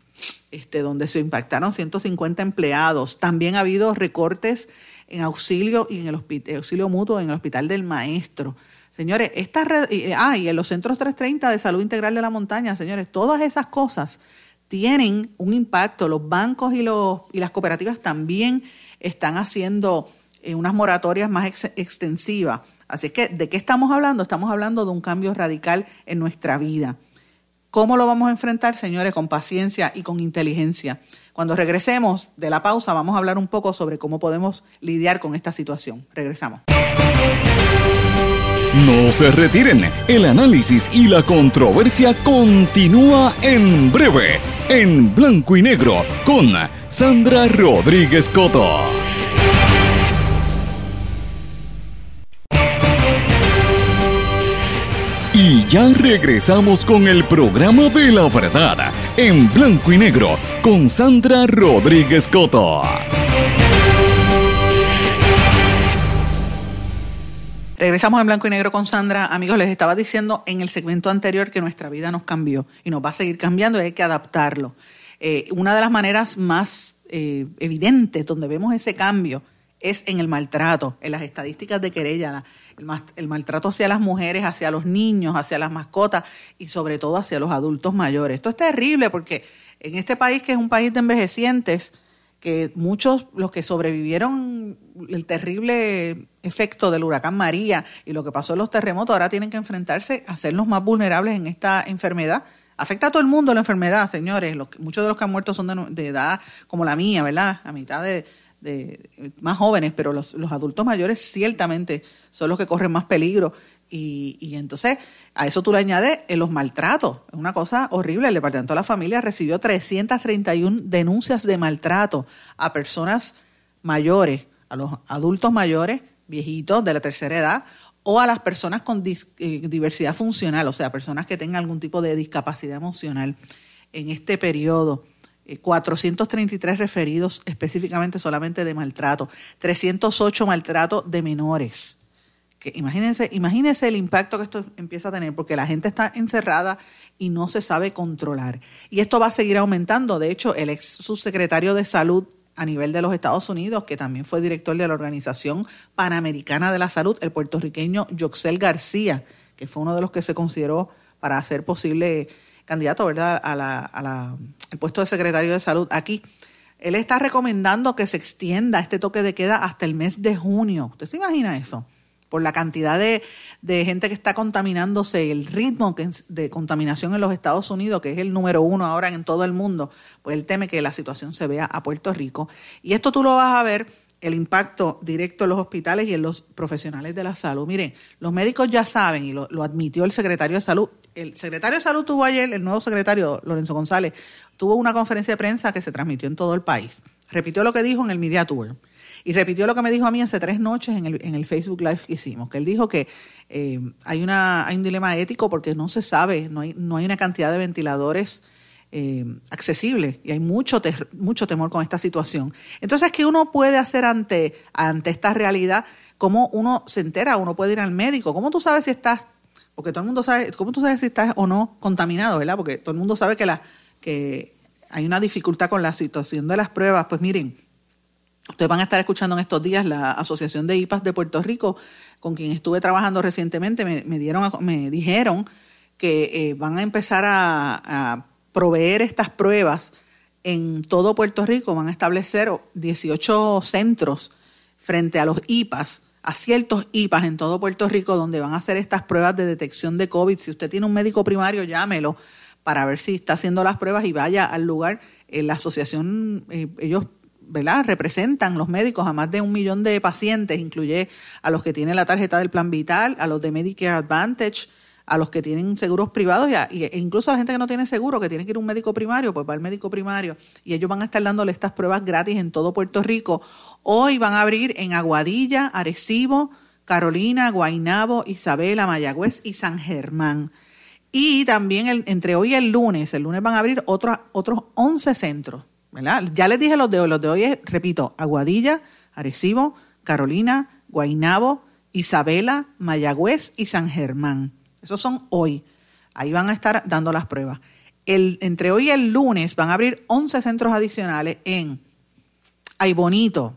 este, donde se impactaron 150 empleados. También ha habido recortes en auxilio y en el auxilio mutuo en el Hospital del Maestro. Señores, esta red, ah, y en los centros 330 de salud integral de la montaña, señores, todas esas cosas tienen un impacto. Los bancos y, los, y las cooperativas también están haciendo eh, unas moratorias más extensivas. Así que, ¿de qué estamos hablando? Estamos hablando de un cambio radical en nuestra vida. ¿Cómo lo vamos a enfrentar, señores? Con paciencia y con inteligencia. Cuando regresemos de la pausa, vamos a hablar un poco sobre cómo podemos lidiar con esta situación. Regresamos. No se retiren, el análisis y la controversia continúa en breve, en blanco y negro, con Sandra Rodríguez Coto. Y ya regresamos con el programa de la verdad, en blanco y negro, con Sandra Rodríguez Coto. Regresamos en blanco y negro con Sandra. Amigos, les estaba diciendo en el segmento anterior que nuestra vida nos cambió y nos va a seguir cambiando y hay que adaptarlo. Eh, una de las maneras más eh, evidentes donde vemos ese cambio es en el maltrato, en las estadísticas de querella, el, maltrato hacia las mujeres, hacia los niños, hacia las mascotas y sobre todo hacia los adultos mayores. Esto es terrible porque en este país, que es un país de envejecientes, que muchos, los que sobrevivieron el terrible efecto del huracán María y lo que pasó en los terremotos, ahora tienen que enfrentarse a ser los más vulnerables en esta enfermedad. Afecta a todo el mundo la enfermedad, señores. muchos de los que han muerto son de, edad como la mía, ¿verdad? A mitad de, más jóvenes, pero los, los adultos mayores ciertamente son los que corren más peligro y, entonces a eso tú le añades en los maltratos. Es una cosa horrible. El Departamento de la Familia recibió 331 denuncias de maltrato a personas mayores, a los adultos mayores, viejitos de la tercera edad, o a las personas con eh, diversidad funcional, o sea, personas que tengan algún tipo de discapacidad emocional en este periodo. 433 eh, referidos específicamente solamente de maltrato, 308 maltratos de menores imagínense, imagínense el impacto que esto empieza a tener, porque la gente está encerrada y no se sabe controlar. Y esto va a seguir aumentando. De hecho, el ex subsecretario de Salud a nivel de los Estados Unidos, que también fue director de la Organización Panamericana de la Salud, el puertorriqueño Yoxel García, que fue uno de los que se consideró para ser posible candidato ¿verdad? A la, a puesto de secretario de salud aquí. Él está recomendando que se extienda este toque de queda hasta el mes de junio. ¿Usted se imagina eso? por la cantidad de, gente que está contaminándose, el ritmo de contaminación en los Estados Unidos, que es el número uno ahora en todo el mundo, pues él teme que la situación se vea a Puerto Rico. Y esto tú lo vas a ver, el impacto directo en los hospitales y en los profesionales de la salud. Miren, los médicos ya saben, y lo, lo admitió el secretario de salud, el secretario de salud tuvo ayer, el nuevo secretario, Lorenzo González, tuvo una conferencia de prensa que se transmitió en todo el país. Repitió lo que dijo en el Media Tour y repitió lo que me dijo a mí hace tres noches en el, en el Facebook Live que hicimos, que él dijo que eh, hay, una, hay un dilema ético porque no se sabe, no hay, no hay una cantidad de ventiladores eh, accesibles y hay mucho, mucho temor con esta situación. Entonces, ¿qué uno puede hacer ante, ante esta realidad? ¿Cómo uno se entera? Uno puede ir al médico. ¿Cómo tú sabes si estás, porque todo el mundo sabe, cómo tú sabes si estás o no contaminado, ¿verdad? Porque todo el mundo sabe que, hay una dificultad con la situación de las pruebas. Pues miren, Ustedes van a estar escuchando en estos días la Asociación de IPAS de Puerto Rico, con quien estuve trabajando recientemente, me dijeron que eh, van a empezar a, proveer estas pruebas en todo Puerto Rico, van a establecer 18 centros frente a los IPAS, a ciertos IPAS en todo Puerto Rico, donde van a hacer estas pruebas de detección de COVID. Si usted tiene un médico primario, llámelo para ver si está haciendo las pruebas y vaya al lugar. La asociación, eh, ellos ¿verdad? representan los médicos a más de un millón de pacientes, incluye a los que tienen la tarjeta del plan vital, a los de Medicare Advantage, a los que tienen seguros privados y, e incluso a la gente que no tiene seguro, que tiene que ir a un médico primario, pues va al médico primario y ellos van a estar dándole estas pruebas gratis en todo Puerto Rico. Hoy van a abrir en Aguadilla, Arecibo, Carolina, Guainabo, Isabela, Mayagüez y San Germán. Y también entre hoy y el lunes, el lunes van a abrir otros 11 centros. ¿verdad? Ya les dije los de hoy, los de hoy repito, Aguadilla, Arecibo, Carolina, Guainabo, Isabela, Mayagüez y San Germán. Esos son hoy. Ahí van a estar dando las pruebas. Entre hoy y el lunes van a abrir 11 centros adicionales en Aybonito,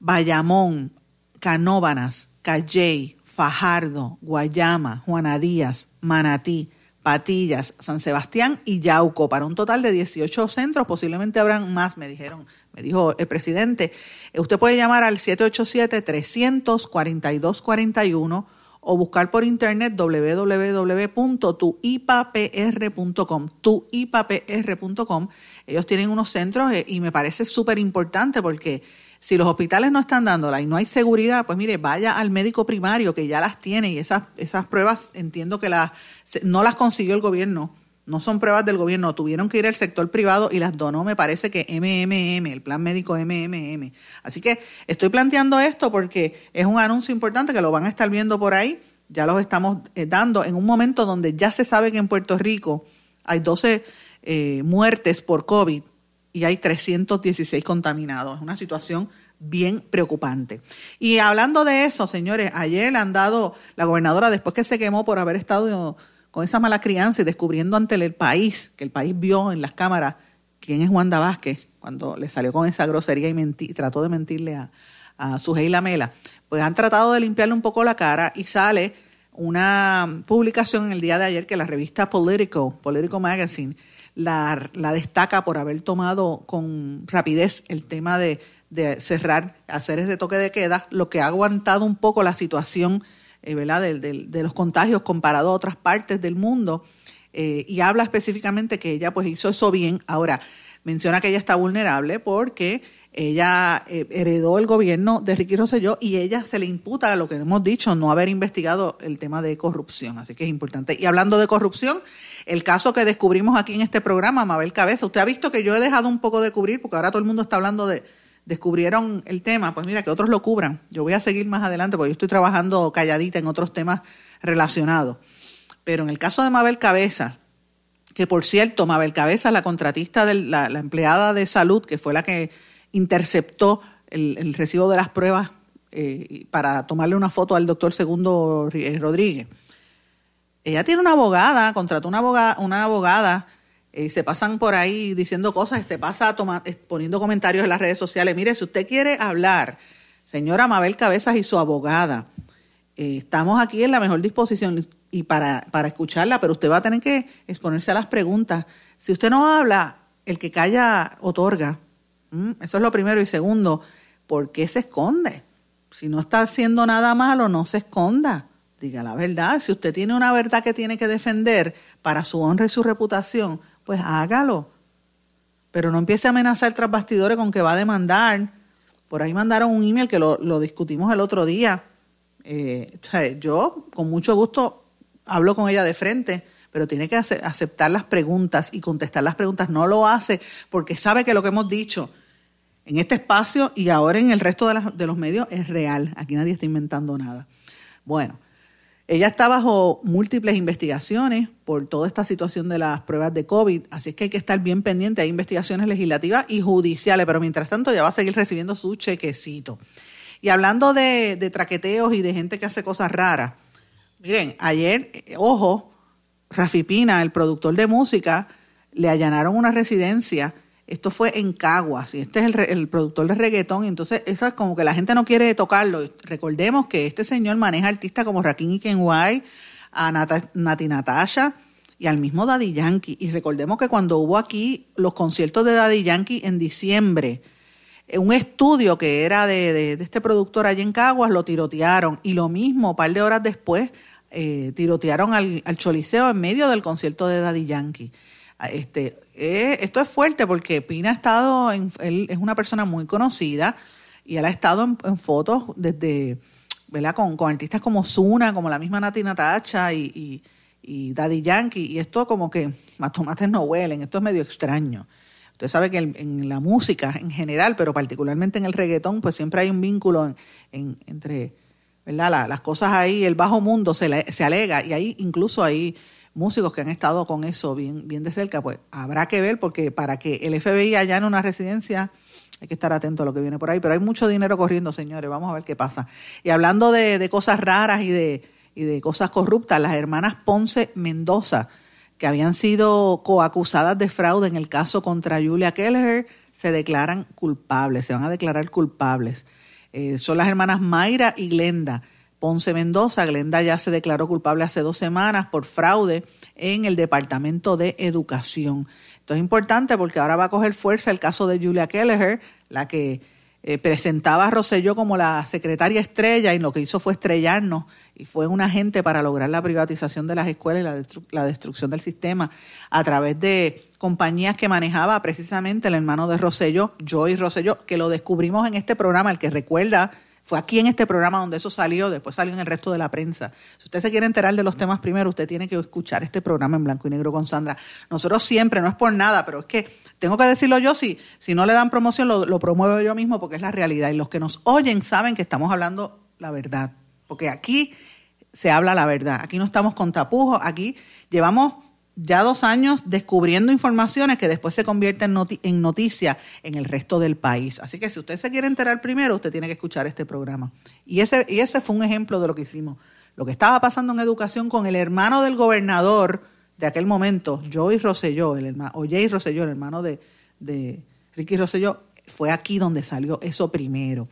Bayamón, Canóbanas, Calley, Fajardo, Guayama, Juana Díaz, Manatí, Patillas, San Sebastián y Yauco, para un total de 18 centros. Posiblemente habrán más, me dijeron, me dijo el presidente. Usted puede llamar al 787-342-41 o buscar por internet www.tuipapr.com, tuipapr.com. Ellos tienen unos centros eh, y me parece súper importante porque si los hospitales no están dándola y no hay seguridad, pues mire, vaya al médico primario que ya las tiene y esas, esas pruebas entiendo que las, no las consiguió el gobierno no son pruebas del gobierno, tuvieron que ir al sector privado y las donó, me parece que MMM, el plan médico MMM. Así que estoy planteando esto porque es un anuncio importante que lo van a estar viendo por ahí, ya los estamos eh, dando en un momento donde ya se sabe que en Puerto Rico hay 12 eh, muertes por COVID y hay 316 contaminados. Es una situación bien preocupante. Y hablando de eso, señores, ayer han dado la gobernadora, después que se quemó por haber estado con esa mala crianza y descubriendo ante el país, que el país vio en las cámaras quién es Wanda Vázquez, cuando le salió con esa grosería y, trató de mentirle a, a Sujei Lamela, pues han tratado de limpiarle un poco la cara y sale una publicación en el día de ayer que la revista Politico, Politico Magazine, la, la destaca por haber tomado con rapidez el tema de, de cerrar, hacer ese toque de queda, lo que ha aguantado un poco la situación eh, ¿verdad? De, los contagios comparado a otras partes del mundo. Eh, y habla específicamente que ella pues hizo eso bien. Ahora, menciona que ella está vulnerable porque ella eh, heredó el gobierno de Ricky Rosselló y ella se le imputa lo que hemos dicho, no haber investigado el tema de corrupción. Así que es importante. Y hablando de corrupción, el caso que descubrimos aquí en este programa, Mabel Cabeza, usted ha visto que yo he dejado un poco de cubrir porque ahora todo el mundo está hablando de, descubrieron el tema, pues mira, que otros lo cubran. Yo voy a seguir más adelante porque yo estoy trabajando calladita en otros temas relacionados. Pero en el caso de Mabel Cabeza, que por cierto, Mabel Cabeza, la contratista de la, empleada de salud, que fue la que interceptó el, recibo de las pruebas eh, para tomarle una foto al doctor Segundo Rodríguez. Ella tiene una abogada, contrató una abogada, una abogada y se pasan por ahí diciendo cosas, se pasa poniendo comentarios en las redes sociales. Mire, si usted quiere hablar, señora Mabel Cabezas y su abogada, eh, estamos aquí en la mejor disposición y para, para escucharla, pero usted va a tener que exponerse a las preguntas. Si usted no habla, el que calla otorga. Eso es lo primero. Y segundo, ¿por qué se esconde? Si no está haciendo nada malo, no se esconda. Diga la verdad. Si usted tiene una verdad que tiene que defender para su honra y su reputación, pues hágalo. Pero no empiece a amenazar tras bastidores con que va a demandar. Por ahí mandaron un email que lo, discutimos el otro día. Eh, yo con mucho gusto hablo con ella de frente, pero tiene que aceptar las preguntas y contestar las preguntas. No lo hace porque sabe que lo que hemos dicho en este espacio y ahora en el resto de, de los medios es real. Aquí nadie está inventando nada. Bueno, ella está bajo múltiples investigaciones por toda esta situación de las pruebas de COVID, así es que hay que estar bien pendiente. Hay investigaciones legislativas y judiciales, pero mientras tanto ya va a seguir recibiendo su chequecito. Y hablando de, traqueteos y de gente que hace cosas raras, miren, ayer, eh, ojo, Rafi Pina, el productor de música, le allanaron una residencia esto fue en Caguas y este es el, productor de reggaetón. Y entonces, eso es como que la gente no quiere tocarlo. Recordemos que este señor maneja artistas como Rakim y Kenway, a Nati Natasha y al mismo Daddy Yankee. Y recordemos que cuando hubo aquí los conciertos de Daddy Yankee en diciembre, eh, un estudio que era de, este productor allí en Caguas lo tirotearon. Y lo mismo, un par de horas después, eh, tirotearon al, al Choliseo en medio del concierto de Daddy Yankee. Este, esto es fuerte porque Pina ha estado, en, él es una persona muy conocida y él ha estado en, fotos desde ¿verdad? Con, con artistas como Zuna, como la misma Nati Natacha y, Daddy Yankee, y esto como que más tomates no huelen, esto es medio extraño. Usted sabe que en, la música en general, pero particularmente en el reggaetón, pues siempre hay un vínculo entre ¿verdad? las cosas ahí, el bajo mundo se, se alega, y ahí incluso hay músicos que han estado con eso bien, bien de cerca, pues habrá que ver, porque para que el FBI allá en una residencia hay que estar atento a lo que viene por ahí, pero hay mucho dinero corriendo, señores, vamos a ver qué pasa. Y hablando de, cosas raras y de, y de cosas corruptas, las hermanas Ponce Mendoza, que habían sido coacusadas de fraude en el caso contra Julia Kelleher, se declaran culpables, se van a declarar culpables. Eh, son las hermanas Mayra y Glenda Ponce Mendoza. Glenda ya se declaró culpable hace dos semanas por fraude en el Departamento de Educación. Esto es importante porque ahora va a coger fuerza el caso de Julia Kelleher, la que eh, presentaba a Rosselló como la secretaria estrella y lo que hizo fue estrellarnos y fue un agente para lograr la privatización de las escuelas y la, destrucción del sistema a través de compañías que manejaba precisamente el hermano de Rosselló, Joy Rosselló, que lo descubrimos en este programa, el que recuerda fue aquí en este programa donde eso salió, después salió en el resto de la prensa. Si usted se quiere enterar de los temas primero, usted tiene que escuchar este programa en blanco y negro con Sandra. Nosotros siempre, no es por nada, pero es que tengo que decirlo yo, si, si no le dan promoción, lo, lo promuevo yo mismo porque es la realidad. Y los que nos oyen saben que estamos hablando la verdad. Porque aquí se habla la verdad. Aquí no estamos con tapujos, aquí llevamos ya dos años descubriendo informaciones que después se convierten en, noticia en el resto del país. Así que si usted se quiere enterar primero, usted tiene que escuchar este programa. Y ese, y ese fue un ejemplo de lo que hicimos. Lo que estaba pasando en educación con el hermano del gobernador de aquel momento, Joey Rosselló, el hermano, o Jay Rosselló, el hermano de, de Ricky Rosselló, fue aquí donde salió eso primero.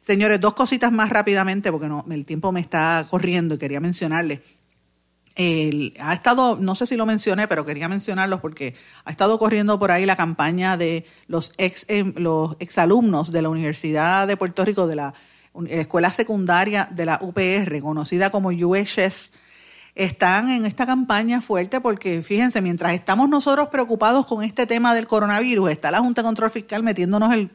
Señores, dos cositas más rápidamente, porque el tiempo me está corriendo y quería mencionarles ha estado, no sé si lo mencioné, pero quería mencionarlo porque ha estado corriendo por ahí la campaña de los ex em, los exalumnos de la Universidad de Puerto Rico, de la escuela secundaria de la UPR, conocida como UHS, están en esta campaña fuerte porque, fíjense, mientras estamos nosotros preocupados con este tema del coronavirus, está la Junta de Control Fiscal metiéndonos el,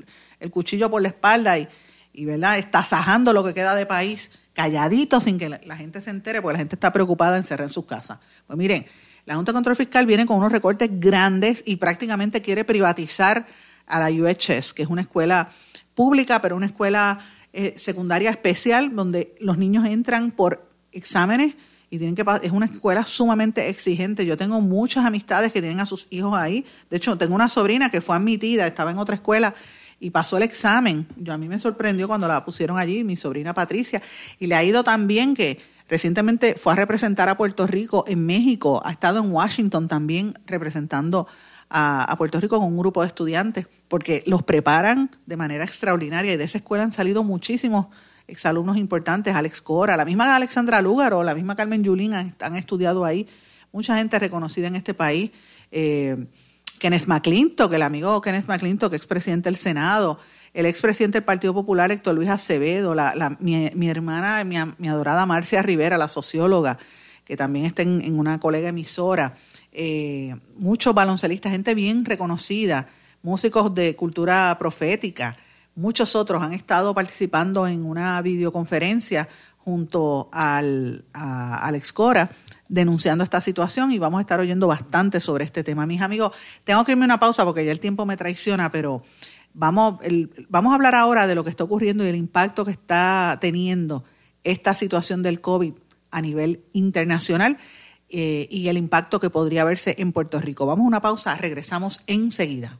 cuchillo por la espalda y, y ¿verdad? Estasajando lo que queda de país calladito sin que la, gente se entere, porque la gente está preocupada en cerrar sus casas. Pues miren, la Junta de Control Fiscal viene con unos recortes grandes y prácticamente quiere privatizar a la UHS, que es una escuela pública, pero una escuela eh, secundaria especial donde los niños entran por exámenes y tienen que es una escuela sumamente exigente. Yo tengo muchas amistades que tienen a sus hijos ahí. De hecho, tengo una sobrina que fue admitida, estaba en otra escuela y pasó el examen. Yo a mí me sorprendió cuando la pusieron allí, mi sobrina Patricia, y le ha ido tan bien que recientemente fue a representar a Puerto Rico en México, ha estado en Washington también representando a, Puerto Rico con un grupo de estudiantes, porque los preparan de manera extraordinaria. Y de esa escuela han salido muchísimos exalumnos importantes, Alex Cora, la misma Alexandra o la misma Carmen Yulín han, han, estudiado ahí, mucha gente reconocida en este país. Eh, Kenneth McClintock, el amigo Kenneth McClintock, expresidente del Senado, el expresidente del Partido Popular, Héctor Luis Acevedo, la, mi, hermana, mi, adorada Marcia Rivera, la socióloga, que también está en, una colega emisora, eh, muchos baloncelistas, gente bien reconocida, músicos de cultura profética, muchos otros han estado participando en una videoconferencia junto al, a Alex Cora denunciando esta situación y vamos a estar oyendo bastante sobre este tema. Mis amigos, tengo que irme una pausa porque ya el tiempo me traiciona, pero vamos, vamos a hablar ahora de lo que está ocurriendo y el impacto que está teniendo esta situación del COVID a nivel internacional eh, y el impacto que podría verse en Puerto Rico. Vamos a una pausa, regresamos enseguida.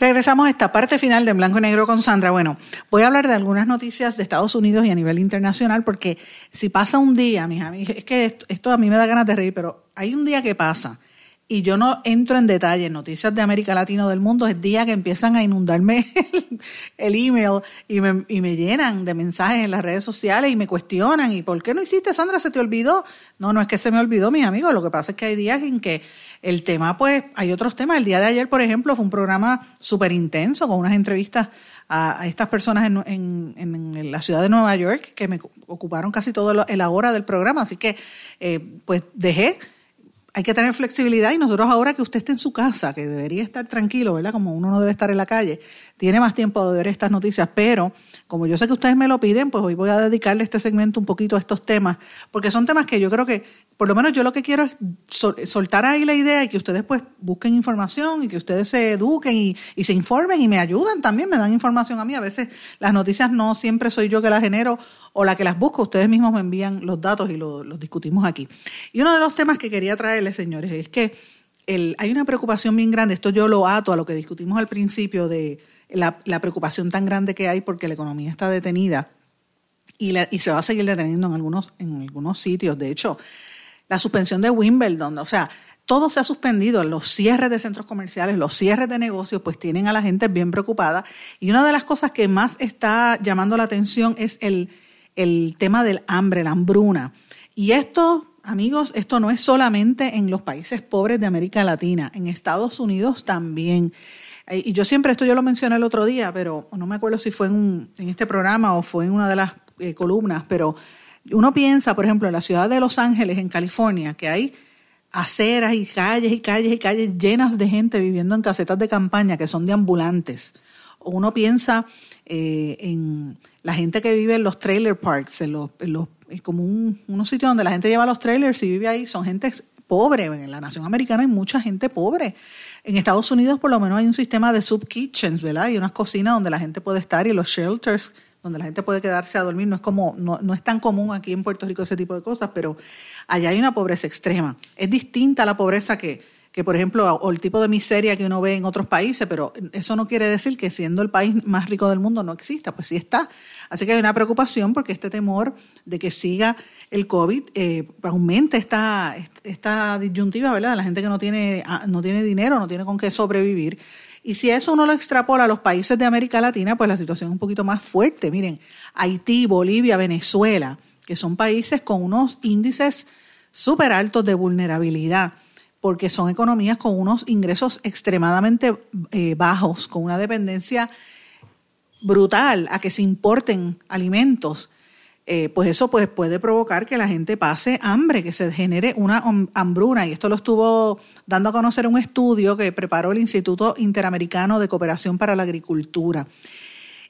Regresamos a esta parte final de Blanco y Negro con Sandra. Bueno, voy a hablar de algunas noticias de Estados Unidos y a nivel internacional, porque si pasa un día, mis amigos, es que esto, a mí me da ganas de reír, pero hay un día que pasa y yo no entro en detalle en noticias de América Latina o del mundo, es día que empiezan a inundarme el, email y me, y me, llenan de mensajes en las redes sociales y me cuestionan, ¿y por qué no hiciste, Sandra? ¿Se te olvidó? No, no es que se me olvidó, mis amigos, lo que pasa es que hay días en que el tema, pues, hay otros temas. El día de ayer, por ejemplo, fue un programa súper intenso con unas entrevistas a, estas personas en, en, la ciudad de Nueva York que me ocuparon casi todo la hora del programa. Así que, eh, pues, dejé hay que tener flexibilidad y nosotros ahora que usted esté en su casa, que debería estar tranquilo, ¿verdad? Como uno no debe estar en la calle, tiene más tiempo de ver estas noticias, pero como yo sé que ustedes me lo piden, pues hoy voy a dedicarle este segmento un poquito a estos temas, porque son temas que yo creo que, por lo menos yo lo que quiero es soltar ahí la idea y que ustedes pues busquen información y que ustedes se eduquen y, se informen y me ayudan también, me dan información a mí. A veces las noticias no siempre soy yo que las genero o la que las busco, ustedes mismos me envían los datos y los discutimos aquí. Y uno de los temas que quería traerles, señores, es que el, hay una preocupación bien grande, esto yo lo ato a lo que discutimos al principio de la, preocupación tan grande que hay porque la economía está detenida y, y, se va a seguir deteniendo en algunos, en algunos sitios. De hecho, la suspensión de Wimbledon, o sea, todo se ha suspendido, los cierres de centros comerciales, los cierres de negocios, pues tienen a la gente bien preocupada. Y una de las cosas que más está llamando la atención es el, el tema del hambre, la hambruna. Y esto, amigos, esto no es solamente en los países pobres de América Latina, en Estados Unidos también. Eh, y yo siempre, esto yo lo mencioné el otro día, pero no me acuerdo si fue en, este programa o fue en una de las eh, columnas, pero uno piensa, por ejemplo, en la ciudad de Los Ángeles, en California, que hay aceras y calles y calles y calles llenas de gente viviendo en casetas de campaña que son de ambulantes. O uno piensa eh, en la gente que vive en los trailer parks, en los, como un, unos sitios donde la gente lleva los trailers y vive ahí, son gente pobre. En la nación americana hay mucha gente pobre. En Estados Unidos por lo menos hay un sistema de sub kitchens, ¿verdad? Hay unas cocinas donde la gente puede estar y los shelters donde la gente puede quedarse a dormir. No es como, no, no es tan común aquí en Puerto Rico ese tipo de cosas, pero allá hay una pobreza extrema. Es distinta a la pobreza que, que por ejemplo, o el tipo de miseria que uno ve en otros países, pero eso no quiere decir que siendo el país más rico del mundo no exista, pues sí está. Así que hay una preocupación porque este temor de que siga el COVID eh, aumente esta, esta disyuntiva, ¿verdad? La gente que no tiene, ah, no tiene dinero, no tiene con qué sobrevivir. Y si eso uno lo extrapola a los países de América Latina, pues la situación es un poquito más fuerte. Miren, Haití, Bolivia, Venezuela, que son países con unos índices súper altos de vulnerabilidad porque son economías con unos ingresos extremadamente eh, bajos, con una dependencia brutal a que se importen alimentos, eh, pues eso pues, puede provocar que la gente pase hambre, que se genere una hambruna. Y esto lo estuvo dando a conocer un estudio que preparó el Instituto Interamericano de Cooperación para la Agricultura.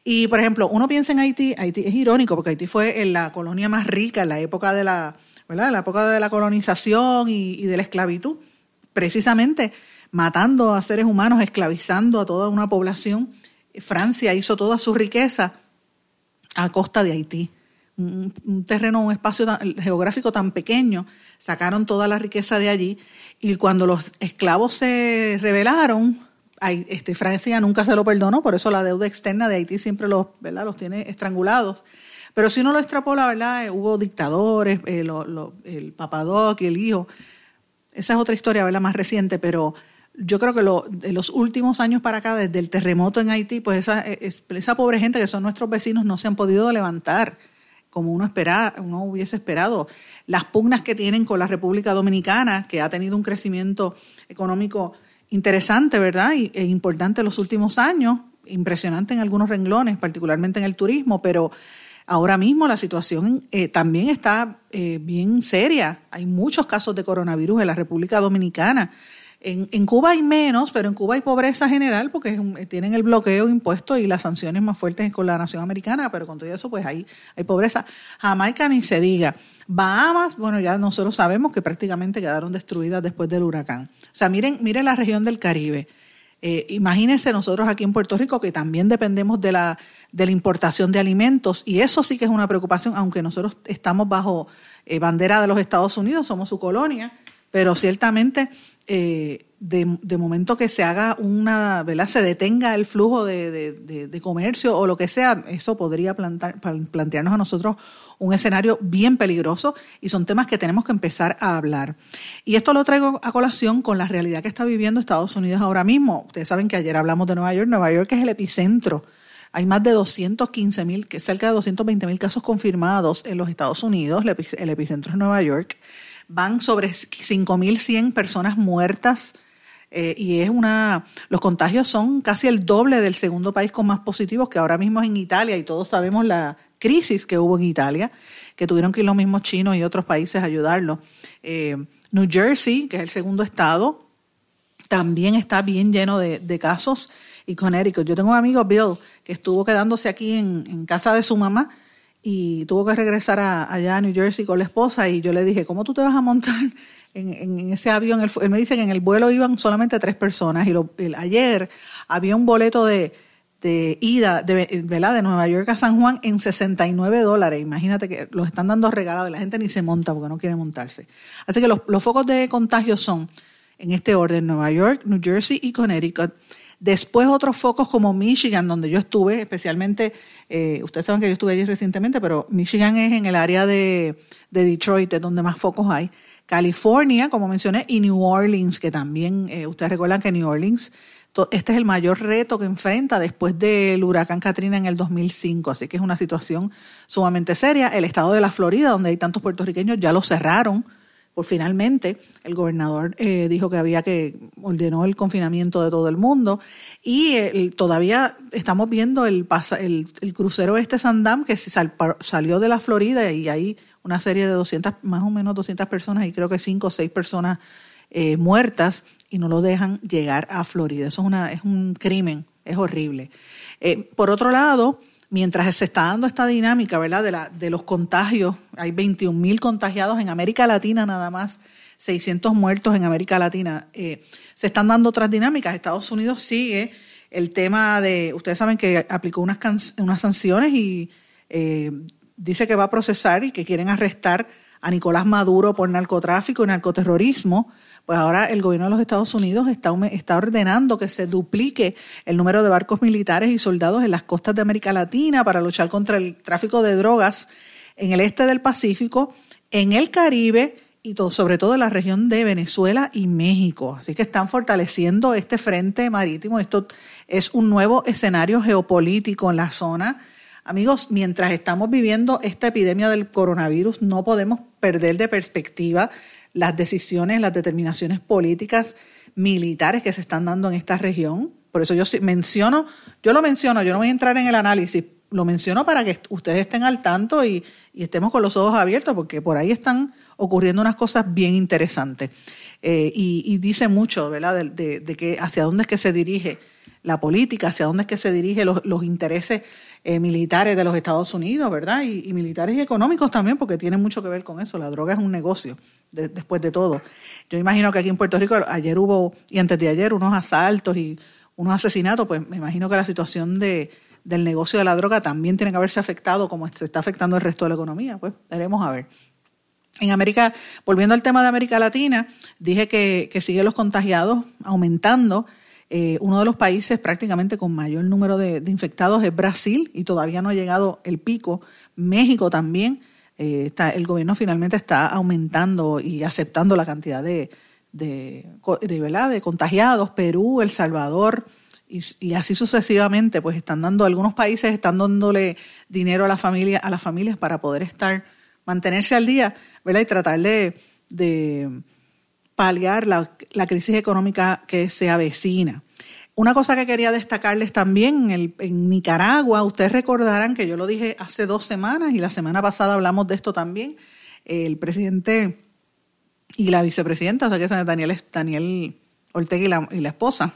Y, por ejemplo, uno piensa en Haití, Haití es irónico porque Haití fue la colonia más rica en la época de la, ¿verdad? la época de la colonización y de la esclavitud precisamente matando a seres humanos, esclavizando a toda una población. Francia hizo toda su riqueza a costa de Haití. Un, terreno, un espacio geográfico tan pequeño, sacaron toda la riqueza de allí y cuando los esclavos se rebelaron, este, Francia nunca se lo perdonó, por eso la deuda externa de Haití siempre los, ¿verdad? los tiene estrangulados. Pero si uno lo extrapola, ¿verdad? Eh, hubo dictadores, eh, el Papadoc y el hijo. Esa es otra historia, ¿verdad? Más reciente, pero yo creo que lo, de los últimos años para acá, desde el terremoto en Haití, pues esa, esa pobre gente que son nuestros vecinos no se han podido levantar como uno, espera, uno hubiese esperado. Las pugnas que tienen con la República Dominicana, que ha tenido un crecimiento económico interesante, ¿verdad? e importante en los últimos años, impresionante en algunos renglones, particularmente en el turismo, pero ahora mismo la situación eh, también está eh, bien seria. Hay muchos casos de coronavirus en la República Dominicana. En, Cuba hay menos, pero en Cuba hay pobreza general porque tienen el bloqueo impuesto y las sanciones más fuertes con la nación americana, pero con todo eso pues hay, hay pobreza. Jamaica ni se diga. Bahamas, bueno, ya nosotros sabemos que prácticamente quedaron destruidas después del huracán. O sea, miren, miren la región del Caribe. Eh, imagínense nosotros aquí en Puerto Rico que también dependemos de la, de la importación de alimentos y eso sí que es una preocupación, aunque nosotros estamos bajo eh, bandera de los Estados Unidos, somos su colonia, pero ciertamente eh, de, momento que se haga una, ¿verdad? Se detenga el flujo de, comercio o lo que sea, eso podría plantearnos a nosotros un escenario bien peligroso y son temas que tenemos que empezar a hablar. Y esto lo traigo a colación con la realidad que está viviendo Estados Unidos ahora mismo. Ustedes saben que ayer hablamos de Nueva York. Nueva York es el epicentro. Hay más de 215 mil, cerca de 220 mil casos confirmados en los Estados Unidos. El epicentro es Nueva York van sobre 5.100 personas muertas eh, y es una, los contagios son casi el doble del segundo país con más positivos que ahora mismo es en Italia y todos sabemos la crisis que hubo en Italia, que tuvieron que ir los mismos chinos y otros países a ayudarlo. Eh, New Jersey, que es el segundo estado, también está bien lleno de, casos y Connecticut. Yo tengo un amigo, Bill, que estuvo quedándose aquí en casa de su mamá y tuvo que regresar allá a New Jersey con la esposa y yo le dije, ¿cómo tú te vas a montar en, ese avión? Él, me dice que en el vuelo iban solamente tres personas y lo, ayer había un boleto de, ida de, ¿verdad? de Nueva York a San Juan en 69 dólares. Imagínate que los están dando regalados y la gente ni se monta porque no quiere montarse. Así que los, los focos de contagio son, en este orden, Nueva York, New Jersey y Connecticut. Después otros focos como Michigan, donde yo estuve, especialmente, eh, ustedes saben que yo estuve allí recientemente, pero Michigan es en el área de, Detroit, es donde más focos hay. California, como mencioné, y New Orleans, que también, eh, ustedes recuerdan que New Orleans, este es el mayor reto que enfrenta después del huracán Katrina en el 2005, así que es una situación sumamente seria. El estado de la Florida, donde hay tantos puertorriqueños, ya lo cerraron pues finalmente el gobernador eh, dijo que había que ordenó el confinamiento de todo el mundo y eh, todavía estamos viendo el, el, crucero este Sandam que salió de la Florida y hay una serie de 200, más o menos 200 personas y creo que 5 o 6 personas eh, muertas y no lo dejan llegar a Florida. Eso es, una, es un crimen, es horrible. por otro lado, mientras se está dando esta dinámica, ¿verdad? De, la, de los contagios, hay 21 mil contagiados en América Latina nada más, 600 muertos en América Latina. Eh, se están dando otras dinámicas. Estados Unidos sigue el tema de, ustedes saben que aplicó unas, unas sanciones y eh, dice que va a procesar y que quieren arrestar a Nicolás Maduro por narcotráfico y narcoterrorismo pues ahora el gobierno de los Estados Unidos está, está ordenando que se duplique el número de barcos militares y soldados en las costas de América Latina para luchar contra el tráfico de drogas en el este del Pacífico, en el Caribe y sobre todo en la región de Venezuela y México. Así que están fortaleciendo este frente marítimo. Esto es un nuevo escenario geopolítico en la zona. Amigos, mientras estamos viviendo esta epidemia del coronavirus, no podemos perder de perspectiva las decisiones, las determinaciones políticas, militares que se están dando en esta región. Por eso yo menciono, yo lo menciono, yo no voy a entrar en el análisis, lo menciono para que ustedes estén al tanto y, estemos con los ojos abiertos, porque por ahí están ocurriendo unas cosas bien interesantes. Eh, y, dice mucho, ¿verdad?, de, que hacia dónde es que se dirige la política, hacia dónde es que se dirigen los, intereses eh, militares de los Estados Unidos, ¿verdad? Y, militares y económicos también, porque tienen mucho que ver con eso. La droga es un negocio, después de todo. Yo imagino que aquí en Puerto Rico ayer hubo, y antes de ayer, unos asaltos y unos asesinatos, pues me imagino que la situación de, del negocio de la droga también tiene que haberse afectado como se está afectando el resto de la economía. Pues veremos a ver. En América, volviendo al tema de América Latina, dije que, que sigue los contagiados aumentando. Eh, uno de los países prácticamente con mayor número de, infectados es Brasil y todavía no ha llegado el pico. México también. Eh, está, el gobierno finalmente está aumentando y aceptando la cantidad de, de, de contagiados. Perú, El Salvador y, así sucesivamente, pues están dando, algunos países están dándole dinero a la familia, a las familias para poder estar, mantenerse al día, ¿verdad? Y tratar de, paliar la, crisis económica que se avecina. Una cosa que quería destacarles también, en, Nicaragua, ustedes recordarán que yo lo dije hace dos semanas y la semana pasada hablamos de esto también, el presidente y la vicepresidenta, o sea que es Daniel, Daniel Ortega y la, esposa.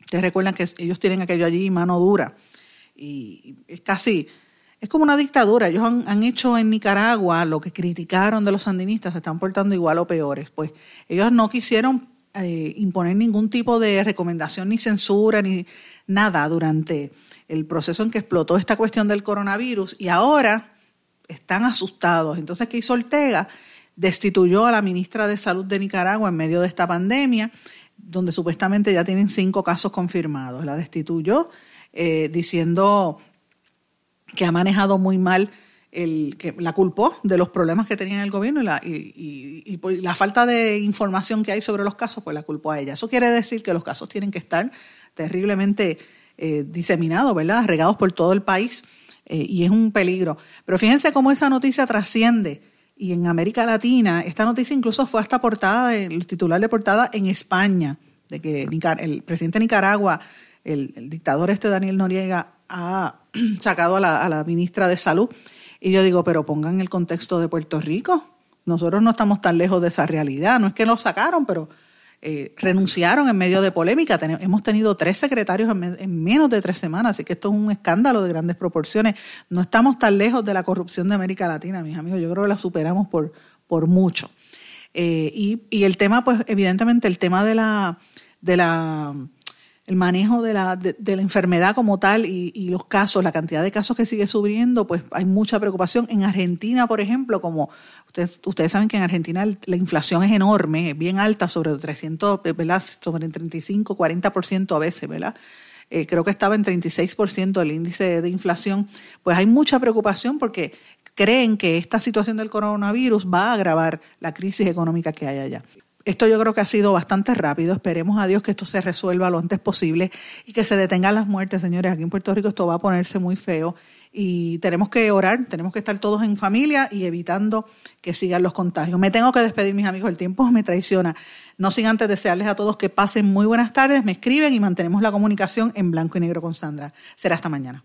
Ustedes recuerdan que ellos tienen aquello allí mano dura y es casi, es como una dictadura. Ellos han, hecho en Nicaragua lo que criticaron de los sandinistas, se están portando igual o peores. Pues ellos no quisieron eh, imponer ningún tipo de recomendación ni censura ni nada durante el proceso en que explotó esta cuestión del coronavirus y ahora están asustados. Entonces, ¿qué hizo Ortega? destituyó a la ministra de Salud de Nicaragua en medio de esta pandemia, donde supuestamente ya tienen cinco casos confirmados. La destituyó eh, diciendo que ha manejado muy mal el, que la culpó de los problemas que tenía el gobierno y la, y, la falta de información que hay sobre los casos, pues la culpó a ella. Eso quiere decir que los casos tienen que estar terriblemente eh, diseminados, ¿verdad? Regados por todo el país eh, y es un peligro. Pero fíjense cómo esa noticia trasciende y en América Latina. Esta noticia incluso fue hasta portada, el titular de portada en España, de que el presidente de Nicaragua, el, dictador este Daniel Noriega, ha sacado a la, ministra de Salud. Y yo digo, pero pongan el contexto de Puerto Rico. Nosotros no estamos tan lejos de esa realidad. No es que lo sacaron, pero eh, renunciaron en medio de polémica. hemos tenido tres secretarios en, menos de tres semanas, así que esto es un escándalo de grandes proporciones. No estamos tan lejos de la corrupción de América Latina, mis amigos. Yo creo que la superamos por, por mucho. Eh, y, el tema, pues, evidentemente, el tema de la, de la el manejo de la, de, la enfermedad como tal y, y, los casos, la cantidad de casos que sigue subiendo, pues hay mucha preocupación. En Argentina, por ejemplo, como Ustedes, saben que en Argentina la inflación es enorme, bien alta, sobre 300, ¿verdad? Sobre el 35, 40% a veces, ¿verdad? Eh, creo que estaba en 36% el índice de inflación. Pues hay mucha preocupación porque creen que esta situación del coronavirus va a agravar la crisis económica que hay allá. Esto yo creo que ha sido bastante rápido. Esperemos a Dios que esto se resuelva lo antes posible y que se detengan las muertes, señores. Aquí en Puerto Rico esto va a ponerse muy feo y tenemos que orar, tenemos que estar todos en familia y evitando que sigan los contagios. Me tengo que despedir, mis amigos, el tiempo me traiciona. No sin antes desearles a todos que pasen muy buenas tardes, me escriben y mantenemos la comunicación en blanco y negro con Sandra. Será hasta mañana.